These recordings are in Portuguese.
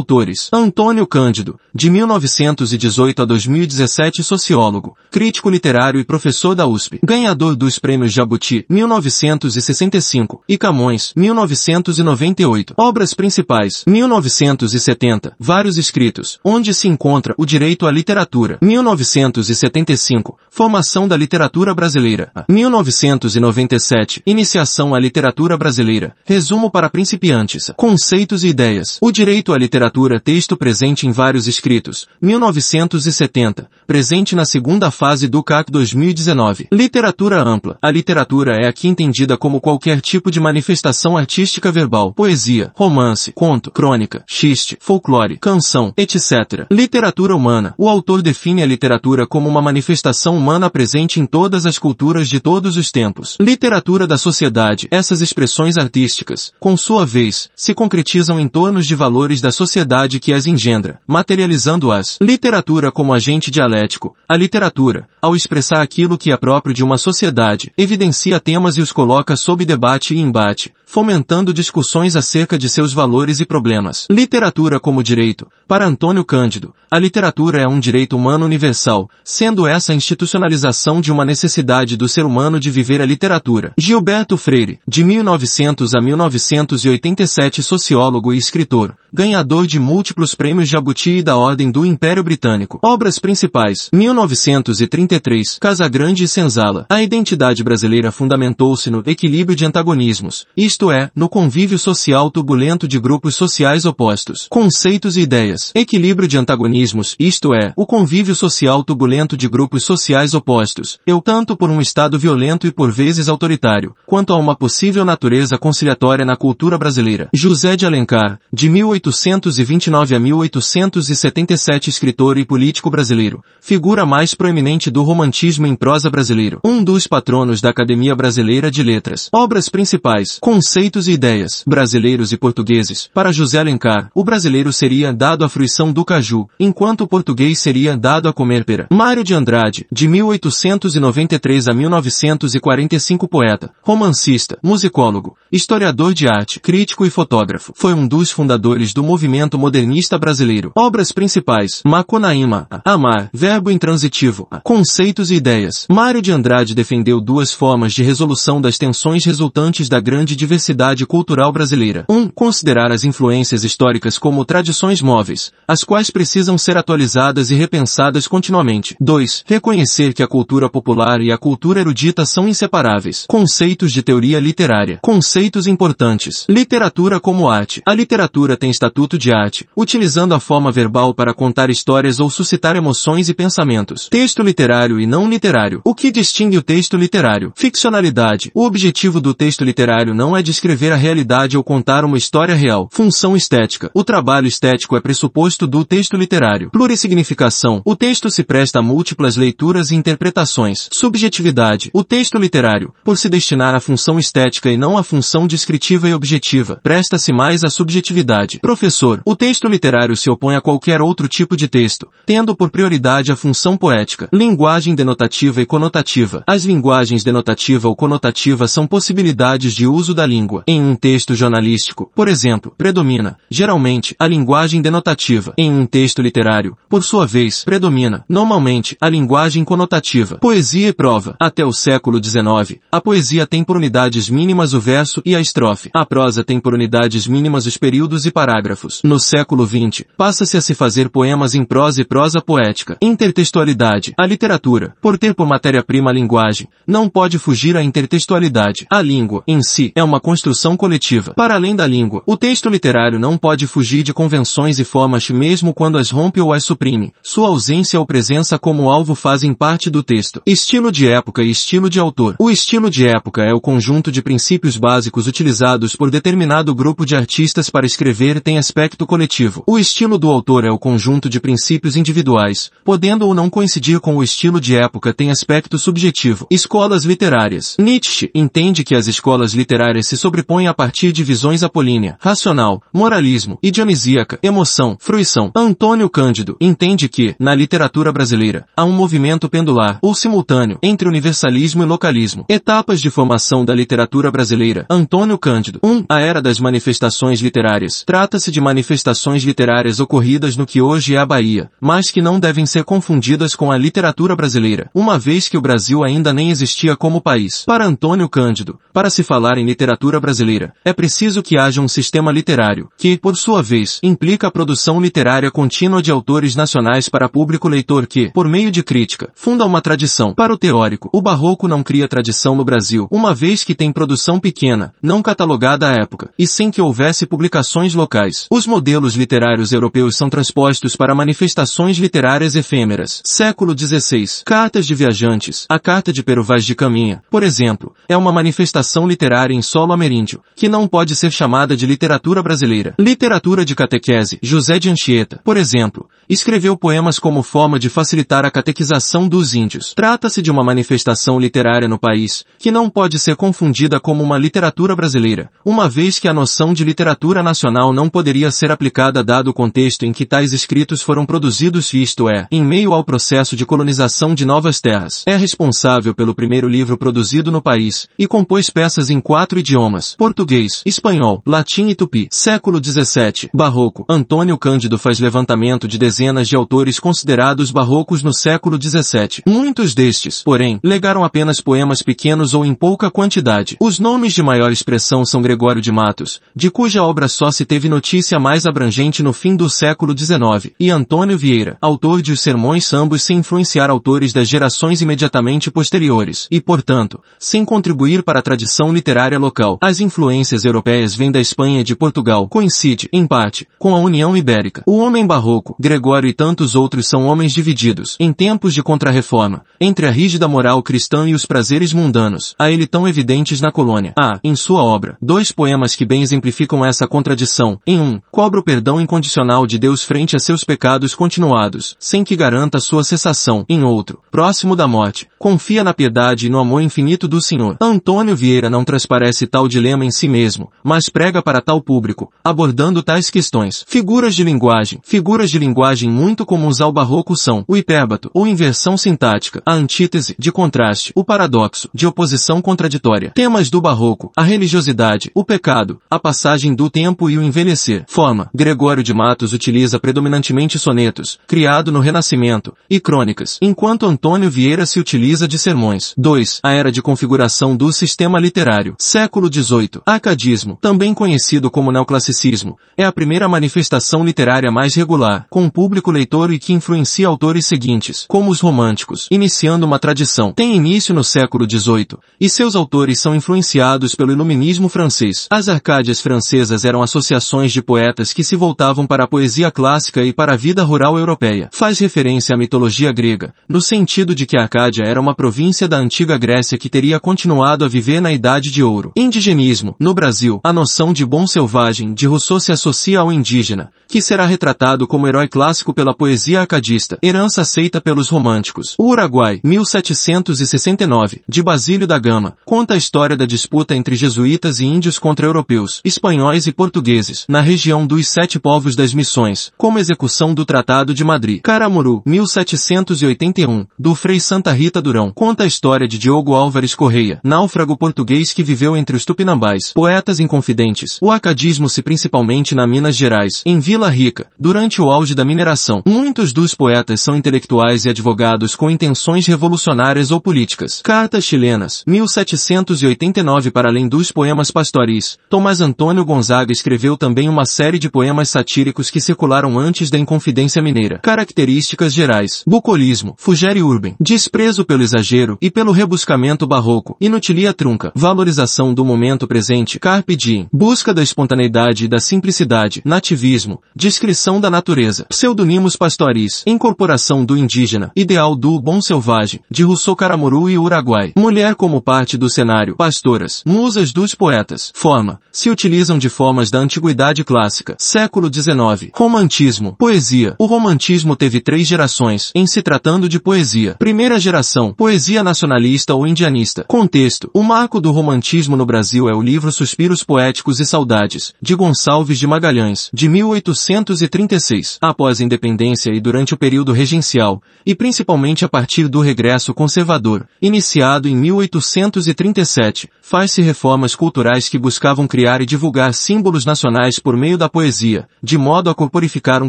Autores. Antônio Cândido, de 1918 a 2017 sociólogo, crítico literário e professor da USP. Ganhador dos prêmios Jabuti, 1965, e Camões, 1998. Obras principais, 1970. Vários escritos, onde se encontra o direito à literatura. 1975. Formação da literatura brasileira. 1997. Iniciação à literatura brasileira. Resumo para principiantes. Conceitos e ideias. O direito à literatura texto presente em vários escritos, 1970, presente na segunda fase do CAC 2019. Literatura ampla. A literatura é aqui entendida como qualquer tipo de manifestação artística verbal, poesia, romance, conto, crônica, xiste, folclore, canção, etc. Literatura humana. O autor define a literatura como uma manifestação humana presente em todas as culturas de todos os tempos. Literatura da sociedade. Essas expressões artísticas, com sua vez, se concretizam em torno de valores da sociedade que as engendra, materializando-as. Literatura como agente dialético. A literatura, ao expressar aquilo que é próprio de uma sociedade, evidencia temas e os coloca sob debate e embate, fomentando discussões acerca de seus valores e problemas. Literatura como direito. Para Antônio Cândido, a literatura é um direito humano universal, sendo essa a institucionalização de uma necessidade do ser humano de viver a literatura. Gilberto Freire, de 1900 a 1987 sociólogo e escritor, ganhador de múltiplos prêmios Jabuti e da Ordem do Império Britânico. Obras principais. 1933. Casagrande e Senzala. A identidade brasileira fundamentou-se no equilíbrio de antagonismos, isto é, no convívio social turbulento de grupos sociais opostos. Conceitos e ideias. Equilíbrio de antagonismos, isto é, o convívio social turbulento de grupos sociais opostos. Eu tanto por um Estado violento e por vezes autoritário, quanto a uma possível natureza conciliatória na cultura brasileira. José de Alencar, de 1829 a 1877 escritor e político brasileiro, figura mais proeminente do romantismo em prosa brasileiro. Um dos patronos da Academia Brasileira de Letras. Obras principais. Conceitos e ideias, brasileiros e portugueses. Para José Alencar, o brasileiro seria dado à fruição do caju, enquanto o português seria dado a comer pera. Mário de Andrade, de 1893 a 1945 poeta, romancista, musicólogo, historiador de arte, crítico e fotógrafo. Foi um dos fundadores do movimento modernista brasileiro. Obras principais, Macunaíma, Amar, verbo intransitivo, conceitos e ideias. Mário de Andrade defendeu duas formas de resolução das tensões resultantes da grande diversidade diversidade cultural brasileira. 1. Um, considerar as influências históricas como tradições móveis, as quais precisam ser atualizadas e repensadas continuamente. 2. Reconhecer que a cultura popular e a cultura erudita são inseparáveis. Conceitos de teoria literária. Conceitos importantes. Literatura como arte. A literatura tem estatuto de arte, utilizando a forma verbal para contar histórias ou suscitar emoções e pensamentos. Texto literário e não literário. O que distingue o texto literário? Ficcionalidade. O objetivo do texto literário não é descrever a realidade ou contar uma história real. Função estética. O trabalho estético é pressuposto do texto literário. Plurissignificação. O texto se presta a múltiplas leituras e interpretações. Subjetividade. O texto literário, por se destinar à função estética e não à função descritiva e objetiva, presta-se mais à subjetividade. Professor. O texto literário se opõe a qualquer outro tipo de texto, tendo por prioridade a função poética. Linguagem denotativa e conotativa. As linguagens denotativa ou conotativa são possibilidades de uso da língua. Em um texto jornalístico, por exemplo, predomina, geralmente, a linguagem denotativa. Em um texto literário, por sua vez, predomina, normalmente, a linguagem conotativa. Poesia e prova. Até o século XIX, a poesia tem por unidades mínimas o verso e a estrofe. A prosa tem por unidades mínimas os períodos e parágrafos. No século XX, passa-se a se fazer poemas em prosa e prosa poética. Intertextualidade. A literatura, por ter por matéria-prima a linguagem, não pode fugir à intertextualidade. A língua, em si, é uma construção coletiva. Para além da língua, o texto literário não pode fugir de convenções e formas mesmo quando as rompe ou as suprime. Sua ausência ou presença como alvo fazem parte do texto. Estilo de época e estilo de autor. O estilo de época é o conjunto de princípios básicos utilizados por determinado grupo de artistas para escrever tem aspecto coletivo. O estilo do autor é o conjunto de princípios individuais, podendo ou não coincidir com o estilo de época tem aspecto subjetivo. Escolas literárias. Nietzsche entende que as escolas literárias se sobrepõe a partir de visões apolínea, racional, moralismo e dionisíaca, emoção, fruição. Antônio Cândido entende que, na literatura brasileira, há um movimento pendular ou simultâneo entre universalismo e localismo. Etapas de formação da literatura brasileira. Antônio Cândido. 1. Um, a era das manifestações literárias. Trata-se Trata-se de manifestações literárias ocorridas no que hoje é a Bahia, mas que não devem ser confundidas com a literatura brasileira, uma vez que o Brasil ainda nem existia como país. Para Antônio Cândido, para se falar em literatura brasileira, é preciso que haja um sistema literário, que, por sua vez, implica a produção literária contínua de autores nacionais para público leitor que, por meio de crítica, funda uma tradição. Para o teórico, o barroco não cria tradição no Brasil, uma vez que tem produção pequena, não catalogada à época, e sem que houvesse publicações locais. Os modelos literários europeus são transpostos para manifestações literárias efêmeras. Século XVI. Cartas de viajantes. A Carta de Pero Vaz de Caminha, por exemplo, é uma manifestação literária em solo ameríndio, que não pode ser chamada de literatura brasileira. Literatura de catequese. José de Anchieta, por exemplo, escreveu poemas como forma de facilitar a catequização dos índios. Trata-se de uma manifestação literária no país, que não pode ser confundida como uma literatura brasileira, uma vez que a noção de literatura nacional não poderia ser aplicada dado o contexto em que tais escritos foram produzidos isto é, em meio ao processo de colonização de novas terras. É responsável pelo primeiro livro produzido no país, e compôs peças em quatro idiomas, português, espanhol, latim e tupi. Século XVII, Barroco. Antônio Cândido faz levantamento de dezenas de autores considerados barrocos no século XVII. Muitos destes, porém, legaram apenas poemas pequenos ou em pouca quantidade. Os nomes de maior expressão são Gregório de Matos, de cuja obra só se teve notícia mais abrangente no fim do século XIX, e Antônio Vieira, autor de Os Sermões ambos sem influenciar autores das gerações imediatamente posteriores, e portanto, sem contribuir para a tradição literária local. As influências europeias vêm da Espanha e de Portugal, coincide, em parte, com a União Ibérica. O homem barroco, Gregório e tantos outros são homens divididos, em tempos de contrarreforma, entre a rígida moral cristã e os prazeres mundanos, a ele tão evidentes na colônia. Há, em sua obra, dois poemas que bem exemplificam essa contradição. Em um, cobra o perdão incondicional de Deus frente a seus pecados continuados, sem que garanta sua cessação. Em outro, próximo da morte, confia na piedade e no amor infinito do Senhor. Antônio Vieira não transparece tal dilema em si mesmo, mas prega para tal público, abordando tais questões. Figuras de linguagem. Figuras de linguagem muito comuns ao barroco são o hipérbato, ou inversão sintática, a antítese, de contraste, o paradoxo, de oposição contraditória. Temas do barroco, a religiosidade, o pecado, a passagem do tempo e o envelhecer. Forma, Gregório de Matos utiliza predominantemente sonetos, criado no Renascimento, e crônicas, enquanto Antônio Vieira se utiliza de sermões. 2. A era de configuração do sistema literário. Século XVIII. Acadismo, também conhecido como neoclassicismo, é a primeira manifestação literária mais regular, com público leitor e que influencia autores seguintes, como os românticos, iniciando uma tradição. Tem início no século XVIII, e seus autores são influenciados pelo iluminismo francês. As Arcádias francesas eram associações de poetas que se voltavam para a poesia clássica e para a vida rural europeia. Faz referência à mitologia grega, no sentido de que a Arcádia era uma província da antiga Grécia que teria continuado a viver na Idade de Ouro. Indigenismo. No Brasil, a noção de bom selvagem de Rousseau se associa ao indígena, que será retratado como herói clássico pela poesia acadista, herança aceita pelos românticos. O Uruguai, 1769, de Basílio da Gama, conta a história da disputa entre jesuítas e índios contra europeus, espanhóis e portugueses, na região dos Sete Povos das Missões, como execução do Tratado de Madrid. Caramuru, 1781, do Frei Santa Rita Durão, conta a história de Diogo Álvares Correia, náufrago português que viveu entre os tupinambás, poetas inconfidentes. O acadismo-se principalmente na Minas Gerais, em Vila Rica, durante o auge da mineração. Muitos dos poetas são intelectuais e advogados com intenções revolucionárias ou políticas. Cartas chilenas, 1789 Para além dos poemas pastoris, Tomás Antônio Gonzaga escreveu também uma série de poemas satíricos que circularam antes da Inconfidência Mineira. Características gerais. Bucolismo, fugere urben, desprezo pelo exagero e pelo rebuscamento barroco, inutilia trunca, valorização do momento presente, carpe diem, busca da espontaneidade e da simplicidade, nativismo, descrição da natureza, pseudonimos pastoris, incorporação do indígena, ideal do bom selvagem, de Rousseau Caramuru e Uruguai, mulher como parte do cenário, pastoras, musas dos poetas, forma, se utilizam de formas da antiguidade clássica, século XIX, romantismo, poesia, o romantismo teve três gerações, em se tratando de poesia, primeira geração, poesia nacionalista ou indianista, contexto, o marco do romantismo no Brasil é o livro Suspiros Poéticos e Saudades, de Gonçalves de Magalhães, de 1836, após pós-independência e durante o período regencial, e principalmente a partir do regresso conservador, iniciado em 1837, faz-se reformas culturais que buscavam criar e divulgar símbolos nacionais por meio da poesia, de modo a corporificar um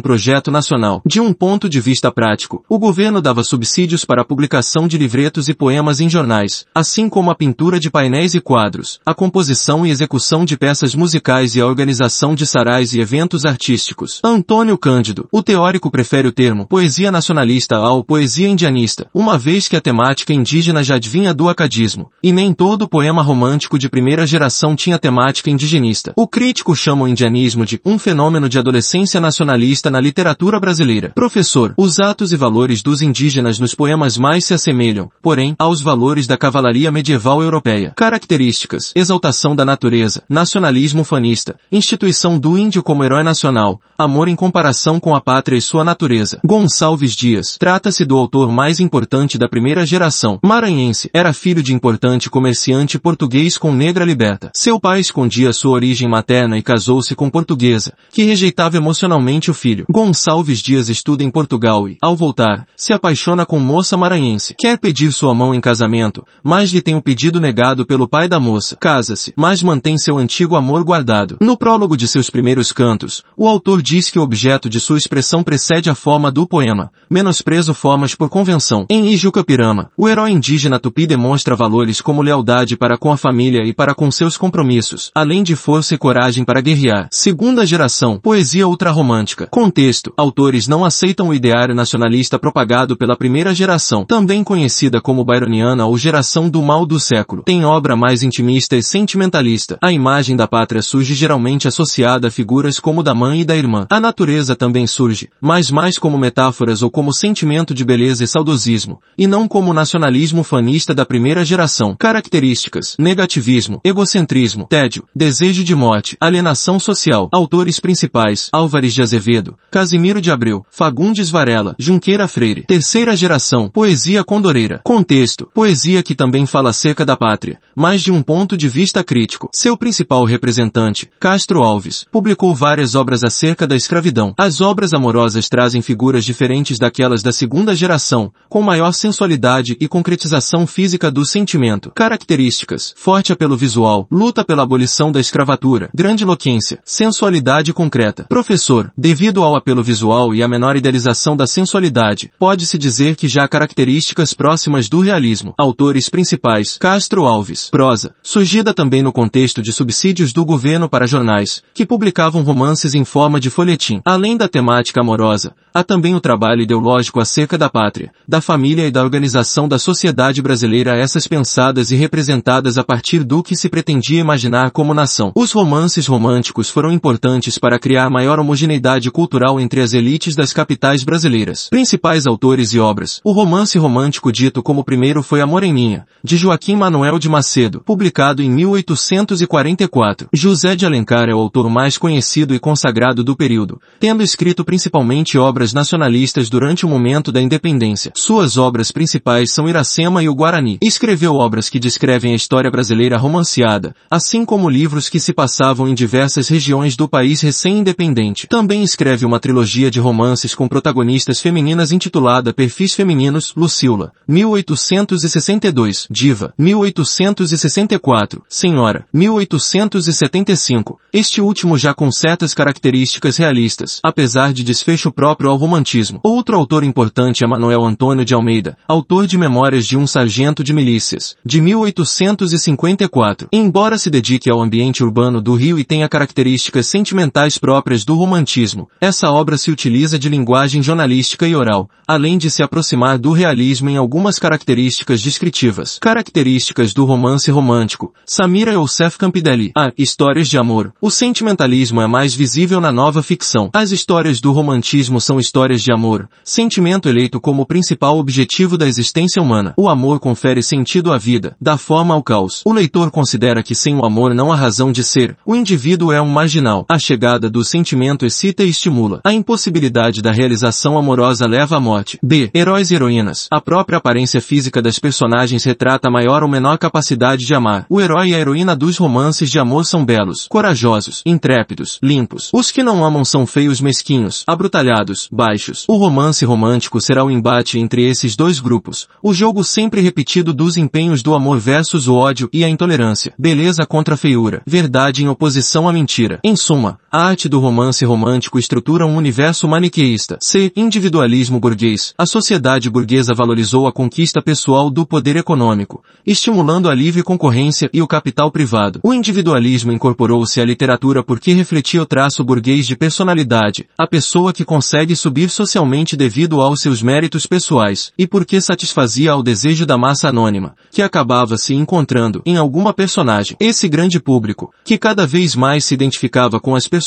projeto nacional. De um ponto de vista prático, o governo dava subsídios para a publicação de livretos e poemas em jornais, assim como a pintura de painéis e quadros, a composição e execução de peças musicais e a organização de sarais e eventos artísticos. Antônio Cândido, o teórico prefere o termo poesia nacionalista ao poesia indianista, uma vez que a temática indígena já advinha do acadismo, e nem todo poema romântico de primeira geração tinha temática indigenista. O crítico chama o indianismo de um fenômeno de adolescência nacionalista na literatura brasileira. Professor, os atos e valores dos indígenas nos poemas mais se assemelham, porém, aos valores da cavalaria medieval europeia. Características, exaltação da natureza, nacionalismo fanista, instituição do índio como herói nacional, amor em comparação com a pátria sua natureza. Gonçalves Dias, trata-se do autor mais importante da primeira geração. Maranhense, era filho de importante comerciante português com negra liberta. Seu pai escondia sua origem materna e casou-se com portuguesa, que rejeitava emocionalmente o filho. Gonçalves Dias estuda em Portugal e, ao voltar, se apaixona com moça maranhense. Quer pedir sua mão em casamento, mas lhe tem o pedido negado pelo pai da moça. Casa-se, mas mantém seu antigo amor guardado. No prólogo de seus primeiros cantos, o autor diz que o objeto de sua expressão precede a forma do poema, menosprezo formas por convenção. Em Ijucapirama, o herói indígena tupi demonstra valores como lealdade para com a família e para com seus compromissos, além de força e coragem para guerrear. Segunda geração, poesia ultrarromântica. Contexto, autores não aceitam o ideário nacionalista propagado pela primeira geração, também conhecida como byroniana ou geração do mal do século. Tem obra mais intimista e sentimentalista. A imagem da pátria surge geralmente associada a figuras como da mãe e da irmã. A natureza também surge, mas mais como metáforas ou como sentimento de beleza e saudosismo, e não como nacionalismo fanista da primeira geração. Características, negativismo, egocentrismo, tédio, desejo de morte, alienação social. Autores principais, Álvares de Azevedo, Casimiro de Abreu, Fagundes Varela, Junqueira Freire. Terceira geração, poesia condoreira. Contexto, poesia que também fala acerca da pátria, mas de um ponto de vista crítico. Seu principal representante, Castro Alves, publicou várias obras acerca da escravidão. As obras amorosas trazem figuras diferentes daquelas da segunda geração, com maior sensualidade e concretização física do sentimento. Características, forte apelo visual, luta pela abolição da escravatura, grande eloquência, sensualidade concreta. Professor, devido ao apelo visual e à menor idealização da sensualidade, pode-se dizer que já há características próximas do realismo. Autores principais, Castro Alves. Prosa, surgida também no contexto de subsídios do governo para jornais, que publicavam romances em forma de folhetim. Além da temática amorosa, há também o trabalho ideológico acerca da pátria, da família e da organização da sociedade brasileira essas pensadas e representadas a partir do que se pretendia imaginar como nação. Os romances românticos foram importantes para criar maior homogeneidade cultural entre as elites das capitais brasileiras. Principais autores e obras. O romance romântico dito como primeiro foi Amor em Minha, de Joaquim Manuel de Macedo, publicado em 1844. José de Alencar é o autor mais conhecido e consagrado do período, tendo escrito principalmente obras nacionalistas durante o momento da independência. Suas obras principais são Iracema e o Guarani. Escreveu obras que descrevem a história brasileira romanceada, assim como livros que se passavam em diversas regiões do país recém-independente. Também escreve uma trilogia de romances com protagonistas femininas intitulada Perfis Femininos, Lucila, 1862, Diva, 1864, Senhora, 1875, este último já com certas características realistas, apesar de desfecho próprio ao romantismo. Outro autor importante é Manuel Antônio de Almeida, autor de Memórias de um Sargento de Milícias, de 1854. Embora se dedique ao ambiente urbano do Rio e tenha características sentimentais próprias do romantismo, essa obra se utiliza de linguagem jornalística e oral, além de se aproximar do realismo em algumas características descritivas. Características do romance romântico. Samira Youssef Campideli. A. Histórias de amor. O sentimentalismo é mais visível na nova ficção. As histórias do romantismo são histórias de amor, sentimento eleito como principal objetivo da existência humana. O amor confere sentido à vida, dá forma ao caos. O leitor considera que sem o amor não há razão de ser. O indivíduo é um marginal. A chegada do sentimento excita e estimula. A impossibilidade da realização amorosa leva à morte. B. Heróis e heroínas. A própria aparência física das personagens retrata maior ou menor capacidade de amar. O herói e a heroína dos romances de amor são belos, corajosos, intrépidos, limpos. Os que não amam são feios mesquinhos, abrutalhados, baixos. O romance romântico será o embate entre esses dois grupos. O jogo sempre repetido dos empenhos do amor versus o ódio e a intolerância. Beleza contra feiura. Verdade em oposição à mentira. Em suma, a arte do romance romântico estrutura um universo maniqueísta. C. Individualismo burguês. A sociedade burguesa valorizou a conquista pessoal do poder econômico, estimulando a livre concorrência e o capital privado. O individualismo incorporou-se à literatura porque refletia o traço burguês de personalidade, a pessoa que consegue subir socialmente devido aos seus méritos pessoais, e porque satisfazia ao desejo da massa anônima, que acabava se encontrando em alguma personagem. Esse grande público, que cada vez mais se identificava com as personagens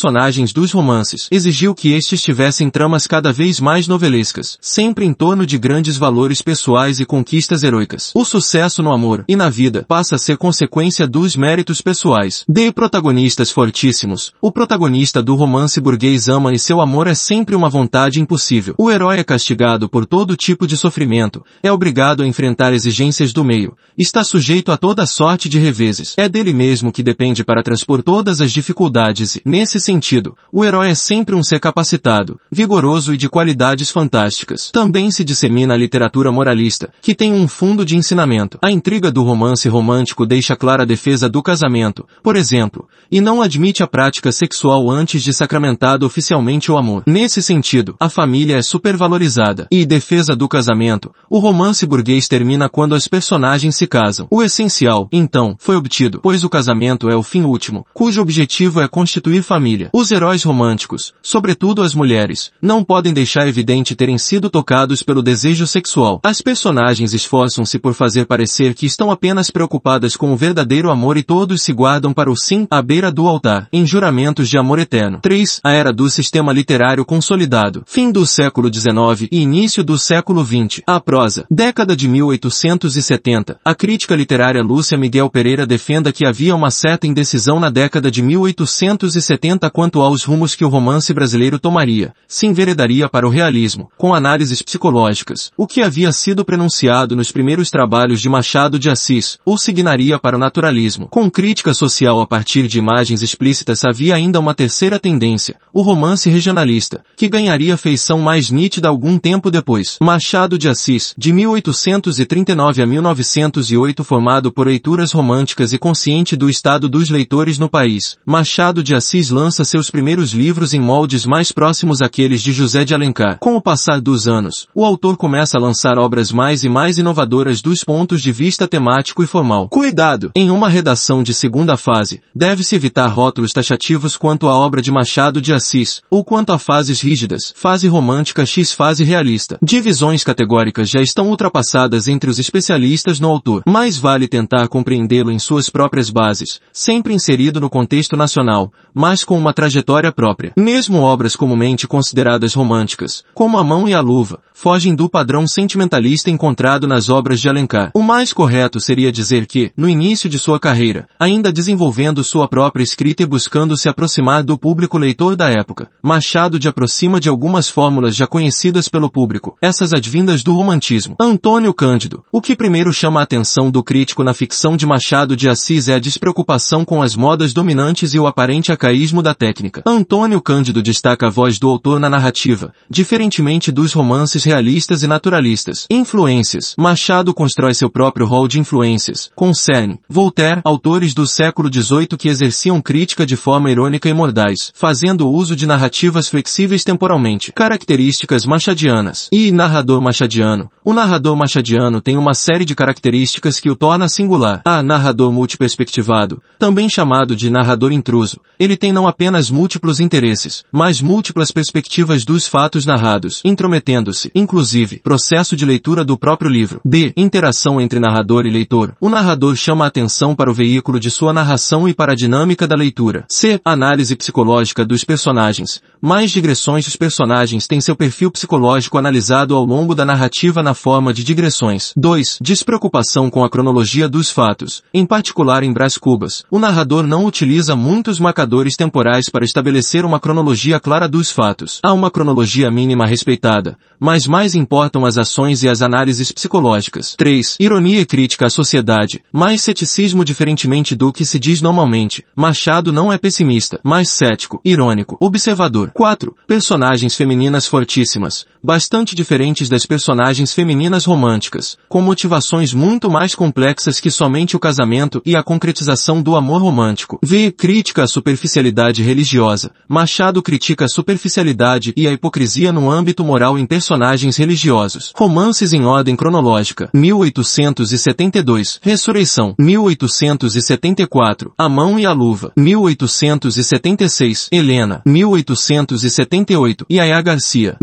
dos romances, exigiu que estes tivessem tramas cada vez mais novelescas, sempre em torno de grandes valores pessoais e conquistas heroicas. O sucesso no amor e na vida passa a ser consequência dos méritos pessoais. De protagonistas fortíssimos, o protagonista do romance burguês ama e seu amor é sempre uma vontade impossível. O herói é castigado por todo tipo de sofrimento, é obrigado a enfrentar exigências do meio, está sujeito a toda sorte de reveses. É dele mesmo que depende para transpor todas as dificuldades e, nesse sentido, o herói é sempre um ser capacitado, vigoroso e de qualidades fantásticas. Também se dissemina a literatura moralista, que tem um fundo de ensinamento. A intriga do romance romântico deixa clara a defesa do casamento, por exemplo, e não admite a prática sexual antes de sacramentado oficialmente o amor. Nesse sentido, a família é supervalorizada. E defesa do casamento, o romance burguês termina quando as personagens se casam. O essencial, então, foi obtido, pois o casamento é o fim último, cujo objetivo é constituir família. Os heróis românticos, sobretudo as mulheres, não podem deixar evidente terem sido tocados pelo desejo sexual. As personagens esforçam-se por fazer parecer que estão apenas preocupadas com o verdadeiro amor e todos se guardam para o sim à beira do altar, em juramentos de amor eterno. 3. A era do sistema literário consolidado. Fim do século XIX e início do século XX. A prosa. Década de 1870. A crítica literária Lúcia Miguel Pereira defenda que havia uma certa indecisão na década de 1870 quanto aos rumos que o romance brasileiro tomaria. Se enveredaria para o realismo, com análises psicológicas, o que havia sido prenunciado nos primeiros trabalhos de Machado de Assis, ou signaria para o naturalismo. Com crítica social a partir de imagens explícitas havia ainda uma terceira tendência, o romance regionalista, que ganharia feição mais nítida algum tempo depois. Machado de Assis, de 1839 a 1908 formado por leituras românticas e consciente do estado dos leitores no país, Machado de Assis lança seus primeiros livros em moldes mais próximos àqueles de José de Alencar. Com o passar dos anos, o autor começa a lançar obras mais e mais inovadoras dos pontos de vista temático e formal. Cuidado! Em uma redação de segunda fase, deve-se evitar rótulos taxativos quanto à obra de Machado de Assis, ou quanto a fases rígidas, fase romântica x fase realista. Divisões categóricas já estão ultrapassadas entre os especialistas no autor. Mais vale tentar compreendê-lo em suas próprias bases, sempre inserido no contexto nacional, mas com uma trajetória própria. Mesmo obras comumente consideradas românticas, como A Mão e a Luva, fogem do padrão sentimentalista encontrado nas obras de Alencar. O mais correto seria dizer que, no início de sua carreira, ainda desenvolvendo sua própria escrita e buscando se aproximar do público leitor da época, Machado de aproxima de algumas fórmulas já conhecidas pelo público, essas advindas do romantismo. Antônio Cândido. O que primeiro chama a atenção do crítico na ficção de Machado de Assis é a despreocupação com as modas dominantes e o aparente acaísmo da técnica. Antônio Cândido destaca a voz do autor na narrativa, diferentemente dos romances realistas e naturalistas. Influências. Machado constrói seu próprio rol de influências. Concerne. Voltaire, autores do século XVIII que exerciam crítica de forma irônica e mordaz, fazendo uso de narrativas flexíveis temporalmente. Características machadianas. E narrador machadiano. O narrador machadiano tem uma série de características que o torna singular. A narrador multiperspectivado, também chamado de narrador intruso. Ele tem não apenas múltiplos interesses, mas múltiplas perspectivas dos fatos narrados, intrometendo-se, inclusive, processo de leitura do próprio livro. B. Interação entre narrador e leitor. O narrador chama a atenção para o veículo de sua narração e para a dinâmica da leitura. C. Análise psicológica dos personagens. Mais digressões dos personagens têm seu perfil psicológico analisado ao longo da narrativa na forma de digressões. 2. Despreocupação com a cronologia dos fatos, em particular em Brás Cubas. O narrador não utiliza muitos marcadores temporais para estabelecer uma cronologia clara dos fatos. Há uma cronologia mínima respeitada, mas mais importam as ações e as análises psicológicas. 3. Ironia e crítica à sociedade, mais ceticismo diferentemente do que se diz normalmente. Machado não é pessimista, mas cético, irônico. 5. Observador. 4. Personagens femininas fortíssimas, bastante diferentes das personagens femininas românticas, com motivações muito mais complexas que somente o casamento e a concretização do amor romântico. V. Crítica à superficialidade religiosa. Machado critica a superficialidade e a hipocrisia no âmbito moral em personagens religiosos. Romances em ordem cronológica. 1872. Ressurreição. 1874. A mão e a luva. 1876. Helena. 1878. Yaya Garcia.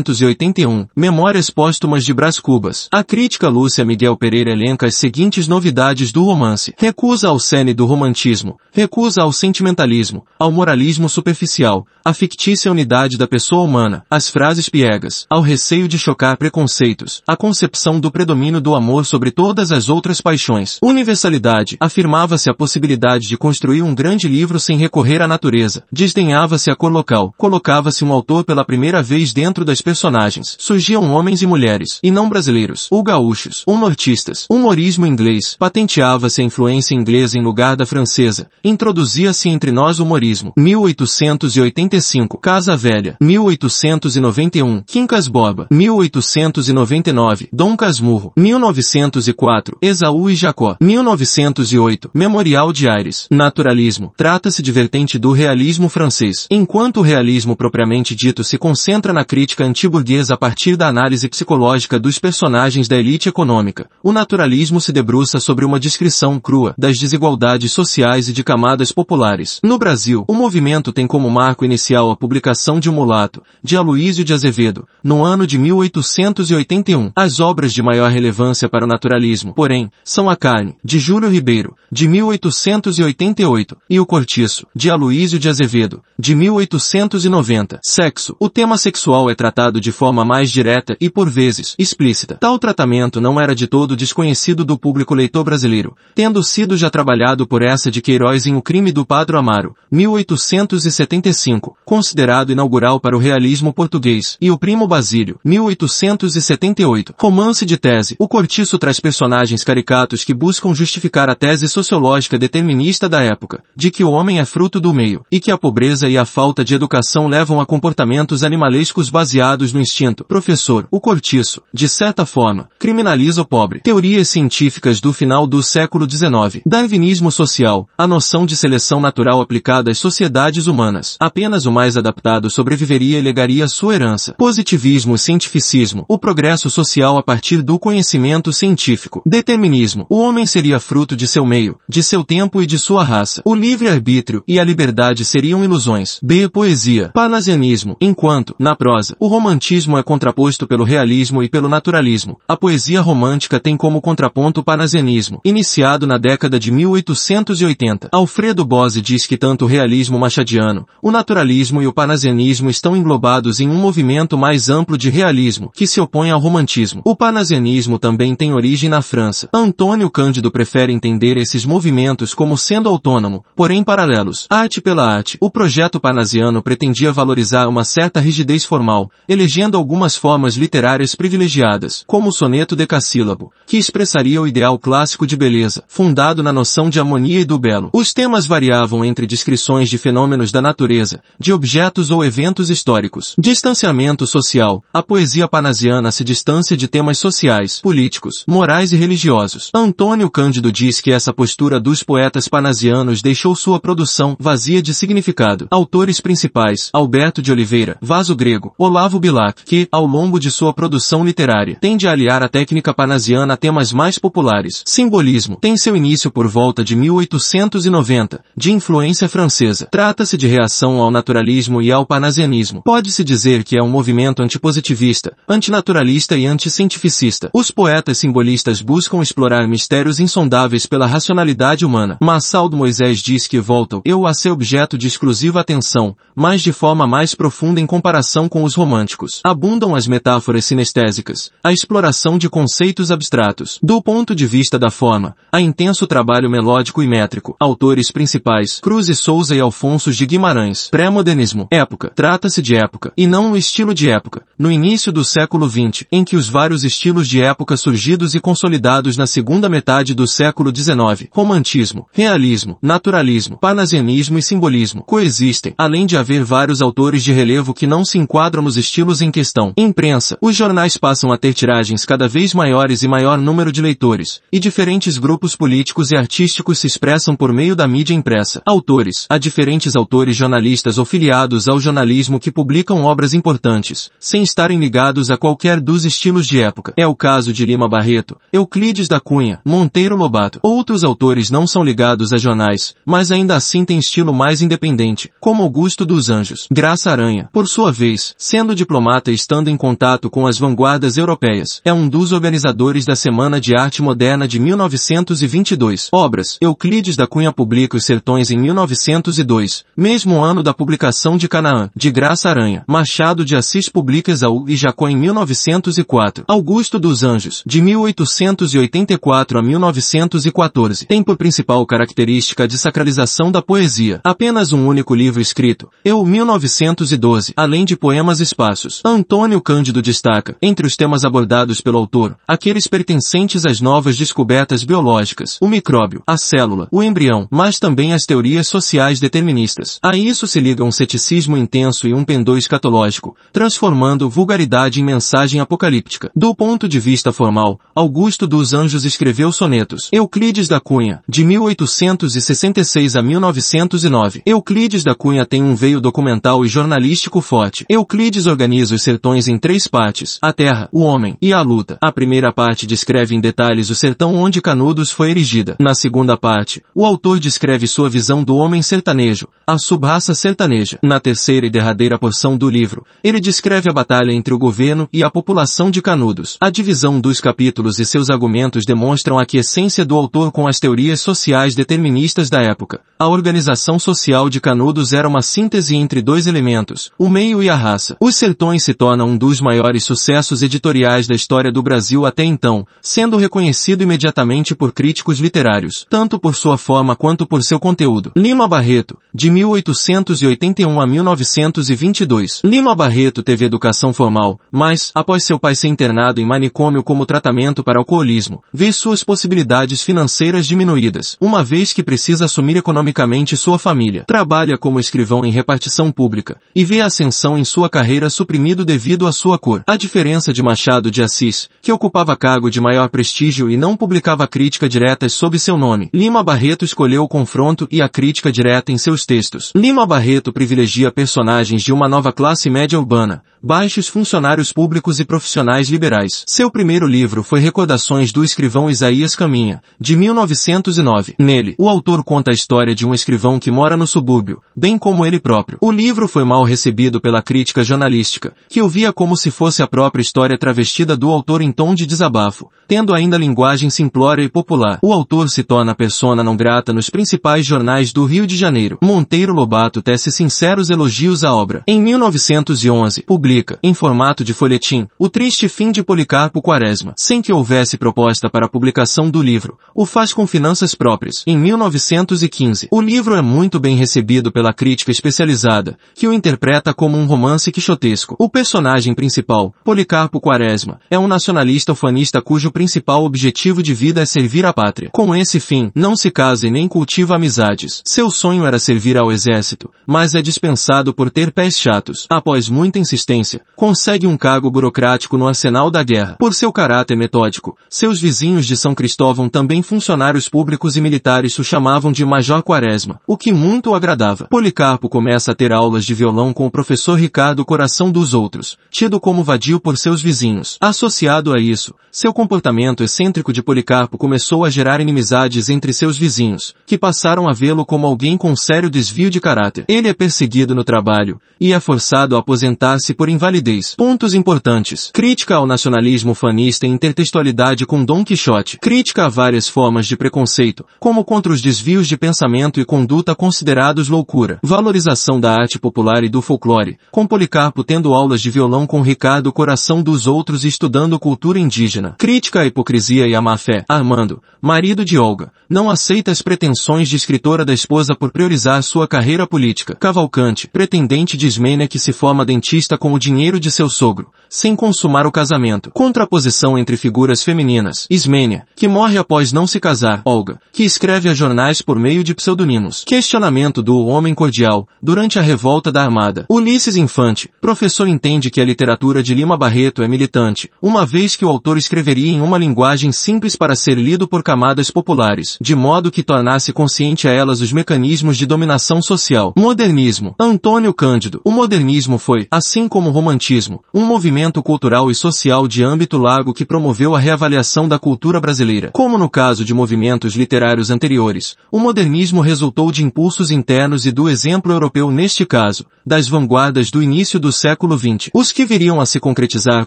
1881. Memórias póstumas de Brás Cubas. A crítica Lúcia Miguel Pereira elenca as seguintes novidades do romance. Recusa ao cene do romantismo. Recusa ao sentimentalismo, ao moralismo superficial, à fictícia unidade da pessoa humana, às frases piegas, ao receio de chocar preconceitos, à concepção do predomínio do amor sobre todas as outras paixões. Universalidade. Afirmava-se a possibilidade de construir um grande livro sem recorrer à natureza. Desdenhava-se a cor local. Colocava-se um autor pela primeira vez dentro das personagens. Surgiam homens e mulheres, e não brasileiros, ou gaúchos, ou nortistas. Humorismo inglês. Patenteava-se a influência inglesa em lugar da francesa. Introduzia-se entre nós o humorismo. 1885. Casa Velha. 1891. Quincas Boba. 1899. Dom Casmurro. 1904. Esaú e Jacó. 1908. Memorial de Aires. Naturalismo. Trata-se de vertente do realismo francês. Enquanto o realismo propriamente dito se concentra na crítica antiburguesa a partir da análise psicológica dos personagens da elite econômica, o naturalismo se debruça sobre uma descrição crua das desigualdades sociais e de camadas populares. No Brasil, o movimento tem como marco inicial a publicação de O Mulato, de Aloísio de Azevedo, no ano de 1881. As obras de maior relevância para o naturalismo, porém, são A Carne, de Júlio Ribeiro, de 1888, e O Cortiço, de Aloísio de Azevedo, de 1890. Sexo. O tema sexual é tratado de forma mais direta e, por vezes, explícita. Tal tratamento não era de todo desconhecido do público leitor brasileiro, tendo sido já trabalhado por essa de Queiroz em O Crime do Padre Amaro, 1875, considerado inaugural para o realismo português, e O Primo Basílio, 1878. Romance de tese. O Cortiço traz personagens caricatos que buscam justificar a tese sociológica determinista da época, de que o homem é fruto do meio, e que a pobreza e a falta de educação levam a comportamentos animalescos baseados no instinto. Professor, o Cortiço, de certa forma, criminaliza o pobre. Teorias científicas do final do século XIX. Darwinismo social, a noção de seleção natural aplicada às sociedades humanas. Apenas o mais adaptado sobreviveria e legaria sua herança. Positivismo e cientificismo, o progresso social a partir do conhecimento científico. Determinismo, o homem seria fruto de seu meio, de seu tempo e de sua raça. O livre-arbítrio e a liberdade seriam ilusões. B. Poesia. Parnasianismo, enquanto, na prosa, o romantismo é contraposto pelo realismo e pelo naturalismo. A poesia romântica tem como contraponto o parnasianismo, iniciado na década de 1880. Alfredo Bose diz que tanto o realismo machadiano, o naturalismo e o parnasianismo estão englobados em um movimento mais amplo de realismo, que se opõe ao romantismo. O parnasianismo também tem origem na França. Antônio Cândido prefere entender esses movimentos como sendo autônomo, porém paralelos. Arte pela arte. O projeto parnasiano pretendia valorizar uma certa rigidez formal, elegendo algumas formas literárias privilegiadas, como o soneto decassílabo, que expressaria o ideal clássico de beleza, fundado na noção de harmonia e do belo. Os temas variavam entre descrições de fenômenos da natureza, de objetos ou eventos históricos. Distanciamento social. A poesia parnasiana se distancia de temas sociais, políticos, morais e religiosos. Antônio Cândido diz que essa postura dos poetas parnasianos deixou sua produção vazia de significado. Autores principais, Alberto de Oliveira, Vaso Grego, Olavo Bilac, que, ao longo de sua produção literária, tende a aliar a técnica parnasiana a temas mais populares. Simbolismo. Tem seu início por volta de 1890, de influência francesa. Trata-se de reação ao naturalismo e ao parnasianismo. Pode-se dizer que é um movimento antipositivista, antinaturalista e anticientificista. Os poetas simbolistas buscam explorar mistérios insondáveis pela racionalidade humana. Massaldo Moisés diz que voltam eu a ser objeto de exclusiva atenção, mas de forma mais profunda em comparação com os românticos. Abundam as metáforas sinestésicas, a exploração de conceitos abstratos. Do ponto de vista da forma, há intenso trabalho melódico e métrico. Autores principais, Cruz e Souza e Alfonso de Guimarães. Pré-modernismo. Época. Trata-se de época, e não um estilo de época, no início do século XX, em que os vários estilos de época surgidos e consolidados na segunda metade do século XIX, romantismo, realismo, naturalismo, parnasianismo e simbolismo, coexistem, além de haver vários autores de relevo que não se enquadram nos estilos em questão. Imprensa. Os jornais passam a ter tiragens cada vez maiores e maior número de leitores, e diferentes grupos políticos e artísticos se expressam por meio da mídia impressa. Autores. Há diferentes autores jornalistas ou filiados ao jornalismo que publicam obras importantes, sem estarem ligados a qualquer dos estilos de época. É o caso de Lima Barreto, Euclides da Cunha, Monteiro Lobato. Outros autores não são ligados a jornais, mas ainda assim têm estilo mais independente, como Augusto dos Anjos. Graça Aranha, por sua vez, sendo diplomata estando em contato com as vanguardas europeias, é um dos organizadores da Semana de Arte Moderna de 1922. Obras. Euclides da Cunha publica Os Sertões em 1902, mesmo ano da publicação de Canaã, de Graça Aranha. Machado de Assis publica Esaú e Jacó em 1904. Augusto dos Anjos, de 1884 a 1914, tem por principal característica a desacralização da poesia. Apenas um único livro escrito, Eu 1912, além de poemas espaços. Antônio Cândido destaca, entre os temas abordados pelo autor, aqueles pertencentes às novas descobertas biológicas, o micróbio, a célula, o embrião, mas também as teorias sociais deterministas. A isso se liga um ceticismo intenso e um pendor escatológico, transformando vulgaridade em mensagem apocalíptica. Do ponto de vista formal, Augusto dos Anjos escreveu sonetos. Euclides da Cunha, de 1866 a 1909. Euclides da Cunha tem um veio documental e jornalístico forte. Euclides organiza os sertões em três partes, a terra, o homem e a luta. A primeira parte descreve em detalhes o sertão onde Canudos foi erigida. Na segunda parte, o autor descreve sua visão do homem sertanejo, a subraça sertaneja. Na terceira e derradeira porção do livro, ele descreve a batalha entre o governo e a população de Canudos. A divisão dos capítulos e seus argumentos demonstram a quiescência do autor com as teorias sociais deterministas da época. A organização social de Canudos era uma síntese entre dois elementos, o meio e a raça. Os Sertões se torna um dos maiores sucessos editoriais da história do Brasil até então, sendo reconhecido imediatamente por críticos literários, tanto por sua forma quanto por seu conteúdo. Lima Barreto, de 1881 a 1922. Lima Barreto teve educação formal, mas, após seu pai ser internado em manicômio como tratamento para alcoolismo, vê suas possibilidades financeiras diminuídas, uma vez que precisa assumir economicamente sua família. Trabalha como escrivão em repartição pública, e vê a ascensão em sua carreira suprimido devido à sua cor. A diferença de Machado de Assis, que ocupava cargo de maior prestígio e não publicava crítica diretas sob seu nome. Lima Barreto escolheu o confronto e a crítica direta em seus textos. Lima Barreto privilegia personagens de uma nova classe média urbana, baixos funcionários públicos e profissionais liberais. Seu primeiro livro foi Recordações do escrivão Isaías Caminha, de 1909. Nele, o autor conta a história de um escrivão que mora no subúrbio, bem como ele próprio. O livro foi mal recebido pela crítica jornalística, que o via como se fosse a própria história travestida do autor em tom de desabafo, tendo ainda linguagem simplória e popular. O autor se torna persona não grata nos principais jornais do Rio de Janeiro. Monteiro Lobato tece sinceros elogios à obra. Em 1911, publica, em formato de folhetim, O Triste Fim de Policarpo Quaresma, sem que houvesse proposta para a publicação do livro. O faz com finanças próprias. Em 1915, o livro é muito bem recebido pela crítica especializada, que o interpreta como um romance quixotesco. O personagem principal, Policarpo Quaresma, é um nacionalista ufanista cujo principal objetivo de vida é servir a pátria. Com esse fim, não se casa e nem cultiva amizades. Seu sonho era servir ao exército, mas é dispensado por ter pés chatos. Após muita insistência, consegue um cargo burocrático no arsenal da guerra. Por seu caráter metódico, seus vizinhos de São Cristóvão também funcionários públicos e militares o chamavam de Major Quaresma, o que muito o agradava. Policarpo começa a ter aulas de violão com o professor Ricardo Coração dos Outros, tido como vadio por seus vizinhos. Associado a isso, seu comportamento excêntrico de Policarpo começou a gerar inimizades entre seus vizinhos, que passaram a vê-lo como alguém com sério desvio de caráter. Ele é perseguido no trabalho, e é forçado a aposentar-se por invalidez. Pontos importantes. Crítica ao nacionalismo fanista e intertextualidade com Dom Quixote. Crítica a várias formas de preconceito, como contra os desvios de pensamento e conduta considerados loucura. Valorização da arte popular e do folclore, com Policarpo tendo aulas de violão com Ricardo Coração dos Outros estudando cultura indígena. Crítica à hipocrisia e à má-fé. Armando, marido de Olga, não aceita as pretensões de escritora da esposa por priorizar sua carreira política. Cavalcante, pretendente de Ismênia que se forma dentista com o dinheiro de seu sogro, sem consumar o casamento. Contraposição entre figuras femininas. Ismênia, que morre após não se casar. Olga, que escreve a jornais por meio de pseudonimos. Questionamento do Homem Cordial, durante a revolta da Armada. Ulisses Infante, professor entende que a literatura de Lima Barreto é militante, uma vez que o autor escreveria em uma linguagem simples para ser lido por camadas populares, de modo que tornasse consciente a elas os mecanismos de dominação social. Modernismo. Antônio Cândido. O modernismo foi, assim como o romantismo, um movimento cultural e social de âmbito largo que promoveu a reavaliação da cultura brasileira. Como no caso de movimentos literários anteriores, o modernismo resultou de impulsos internos e do exemplo europeu neste caso, das vanguardas do início do século XX. Os que viriam a se concretizar